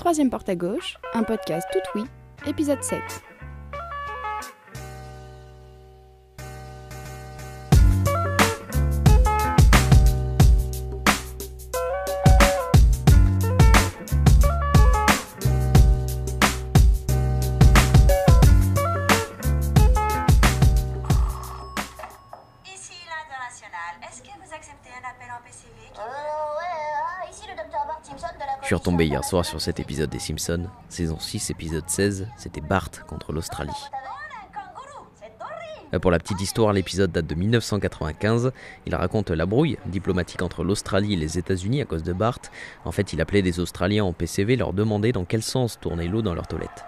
Troisième porte à gauche, un podcast tout oui, épisode 7. Est-ce que vous acceptez un appel en PCV qui- Euh, ouais, ici le docteur Bart Simpson de la Je suis retombé hier soir sur cet épisode des Simpsons, saison 6, épisode 16, c'était Bart contre l'Australie. Euh, Pour la petite histoire, l'épisode date de 1995. Il raconte la brouille diplomatique entre l'Australie et les États-Unis à cause de Bart. En fait, il appelait des Australiens en PCV leur demander dans quel sens tournait l'eau dans leur toilette.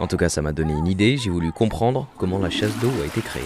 En tout cas, ça m'a donné une idée, j'ai voulu comprendre comment la chasse d'eau a été créée.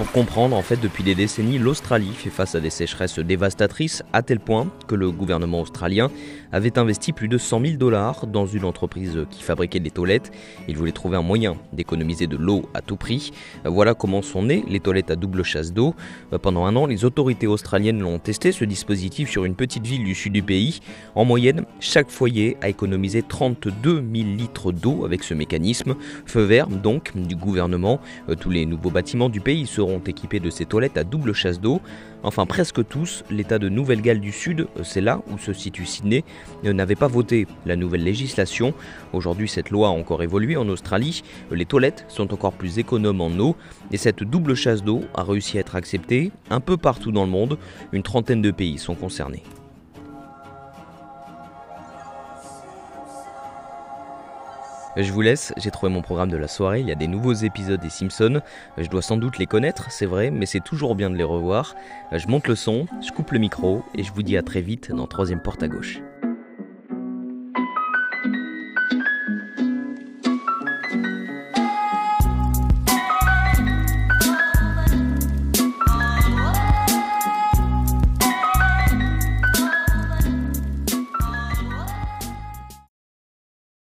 Pour comprendre, en fait, depuis des décennies, l'Australie fait face à des sécheresses dévastatrices à tel point que le gouvernement australien avait investi plus de 100 000 dollars dans une entreprise qui fabriquait des toilettes. Il voulait trouver un moyen d'économiser de l'eau à tout prix. Voilà comment sont nées les toilettes à double chasse d'eau. Pendant un an, les autorités australiennes l'ont testé, ce dispositif, sur une petite ville du sud du pays. En moyenne, chaque foyer a économisé 32 000 litres d'eau avec ce mécanisme. Feu vert, donc, du gouvernement. Euh, Tous les nouveaux bâtiments du pays seront équipés de ces toilettes à double chasse d'eau. Enfin, presque tous, l'État de Nouvelle-Galles du Sud, c'est là où se situe Sydney, euh, n'avait pas voté la nouvelle législation. Aujourd'hui, cette loi a encore évolué en Australie. Les toilettes sont encore plus économes en eau et cette double chasse d'eau a réussi à être acceptée un peu partout dans le monde. Une trentaine de pays sont concernés. Je vous laisse, j'ai trouvé mon programme de la soirée, il y a des nouveaux épisodes des Simpsons, je dois sans doute les connaître, c'est vrai, mais c'est toujours bien de les revoir. Je monte le son, je coupe le micro et je vous dis à très vite dans troisième porte à gauche.